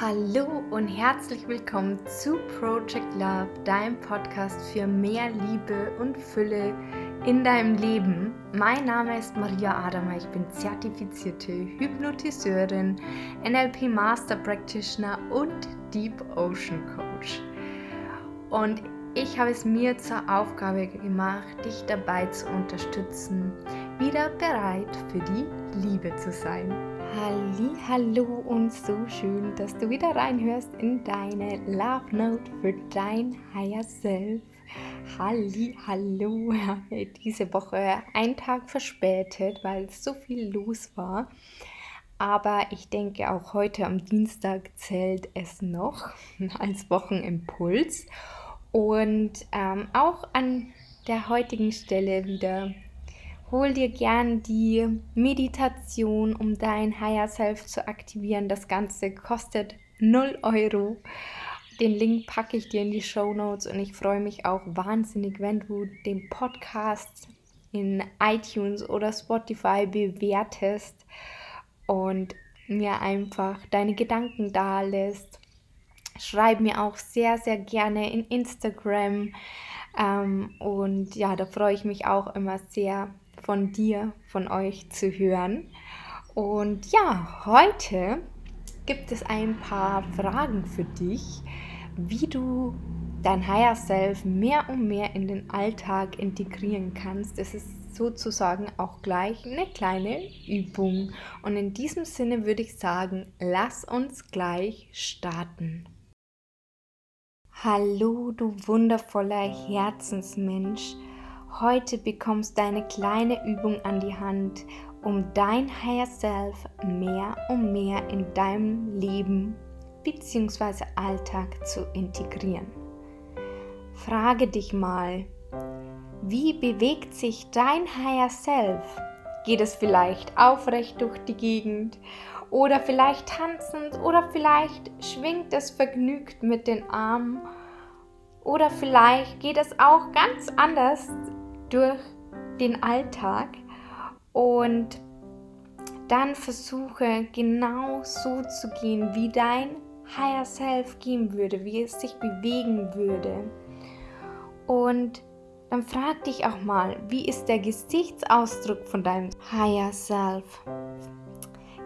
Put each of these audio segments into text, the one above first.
Hallo und herzlich willkommen zu Project Love, deinem Podcast für mehr Liebe und Fülle in deinem Leben. Mein Name ist Maria Adama, ich bin zertifizierte Hypnotiseurin, NLP Master Practitioner und Deep Ocean Coach. Und ich habe es mir zur Aufgabe gemacht, dich dabei zu unterstützen, wieder bereit für die Liebe zu sein. Halli, hallo und so schön, dass du wieder reinhörst in deine Love Note für dein Higher Self. Halli, hallo. Diese Woche ein Tag verspätet, weil so viel los war. Aber ich denke, auch heute am Dienstag zählt es noch als Wochenimpuls. Und ähm, auch an der heutigen Stelle wieder hol dir gern die Meditation, um dein Higher Self zu aktivieren. Das Ganze kostet 0 Euro. Den Link packe ich dir in die Show Notes und ich freue mich auch wahnsinnig, wenn du den Podcast in iTunes oder Spotify bewertest und mir einfach deine Gedanken da lässt. Schreib mir auch sehr, sehr gerne in Instagram. Ähm, und ja, da freue ich mich auch immer sehr, von dir, von euch zu hören. Und ja, heute gibt es ein paar Fragen für dich, wie du dein Higher Self mehr und mehr in den Alltag integrieren kannst. Es ist sozusagen auch gleich eine kleine Übung. Und in diesem Sinne würde ich sagen, lass uns gleich starten. Hallo, du wundervoller Herzensmensch. Heute bekommst du eine kleine Übung an die Hand, um dein Higher Self mehr und mehr in deinem Leben bzw. Alltag zu integrieren. Frage dich mal, wie bewegt sich dein Higher Self? Geht es vielleicht aufrecht durch die Gegend oder vielleicht tanzend oder vielleicht schwingt es vergnügt mit den Armen oder vielleicht geht es auch ganz anders durch den Alltag und dann versuche genau so zu gehen, wie dein Higher Self gehen würde, wie es sich bewegen würde. Und dann frag dich auch mal, wie ist der Gesichtsausdruck von deinem Higher Self?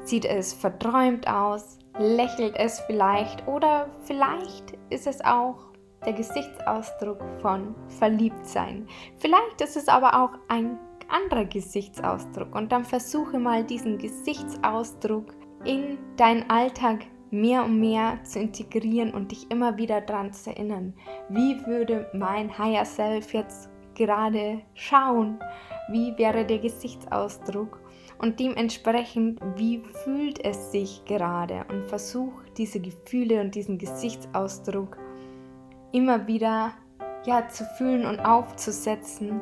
Sieht es verträumt aus? Lächelt es vielleicht? Oder vielleicht ist es auch der Gesichtsausdruck von Verliebtsein. Vielleicht ist es aber auch ein anderer Gesichtsausdruck und dann versuche mal diesen Gesichtsausdruck in deinen Alltag mehr und mehr zu integrieren und dich immer wieder daran zu erinnern, wie würde mein Higher Self jetzt gerade schauen, wie wäre der Gesichtsausdruck? Und dementsprechend, wie fühlt es sich gerade? Und versuch diese Gefühle und diesen Gesichtsausdruck immer wieder ja, zu fühlen und aufzusetzen,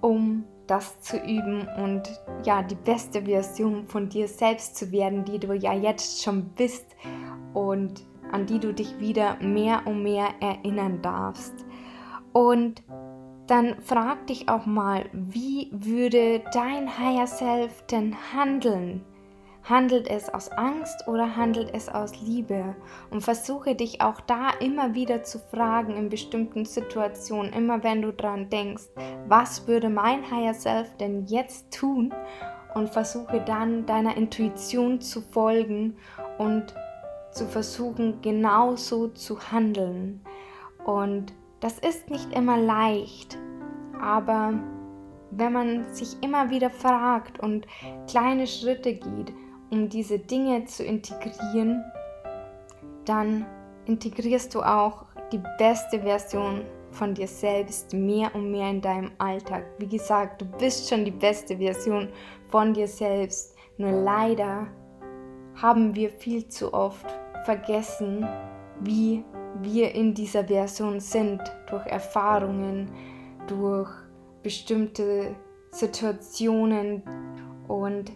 um das zu üben und ja, die beste Version von dir selbst zu werden, die du ja jetzt schon bist und an die du dich wieder mehr und mehr erinnern darfst. Und dann frag dich auch mal, wie würde dein Higher Self denn handeln? Handelt es aus Angst oder handelt es aus Liebe? Und versuche dich auch da immer wieder zu fragen in bestimmten Situationen, immer wenn du dran denkst, was würde mein Higher Self denn jetzt tun? Und versuche dann deiner Intuition zu folgen und zu versuchen, genauso zu handeln. Und das ist nicht immer leicht, aber wenn man sich immer wieder fragt und kleine Schritte geht, um diese Dinge zu integrieren, dann integrierst du auch die beste Version von dir selbst mehr und mehr in deinem Alltag. Wie gesagt, du bist schon die beste Version von dir selbst. Nur leider haben wir viel zu oft vergessen, wie wir in dieser Version sind, durch Erfahrungen, durch bestimmte Situationen und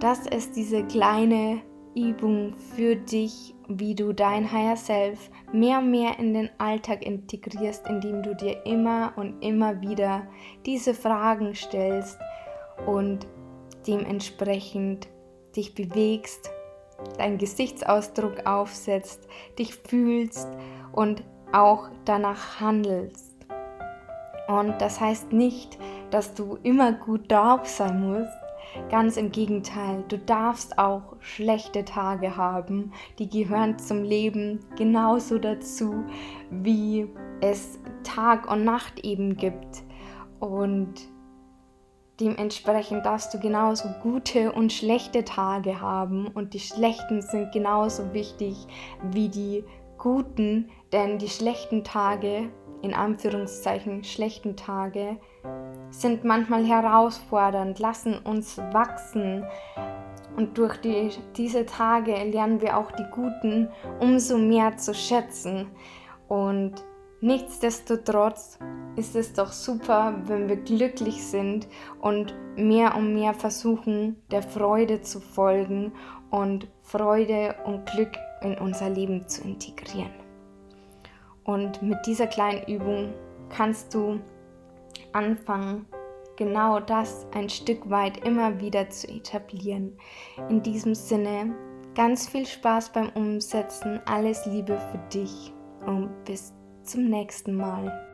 das ist diese kleine Übung für dich, wie du dein Higher Self mehr und mehr in den Alltag integrierst, indem du dir immer und immer wieder diese Fragen stellst und dementsprechend dich bewegst deinen Gesichtsausdruck aufsetzt, dich fühlst und auch danach handelst. Und das heißt nicht, dass du immer gut drauf sein musst. Ganz im Gegenteil, du darfst auch schlechte Tage haben. Die gehören zum Leben genauso dazu, wie es Tag und Nacht eben gibt. Und dementsprechend darfst du genauso gute und schlechte Tage haben. Und die schlechten sind genauso wichtig wie die guten, denn die schlechten Tage in Anführungszeichen schlechten Tage sind manchmal herausfordernd, lassen uns wachsen. Und durch die, diese Tage lernen wir auch die guten umso mehr zu schätzen. Und nichtsdestotrotz ist es doch super, wenn wir glücklich sind und mehr und mehr versuchen, der Freude zu folgen und Freude und Glück in unser Leben zu integrieren. Und mit dieser kleinen Übung kannst du anfangen, genau das ein Stück weit immer wieder zu etablieren. In diesem Sinne, ganz viel Spaß beim Umsetzen, alles Liebe für dich und bis zum nächsten Mal.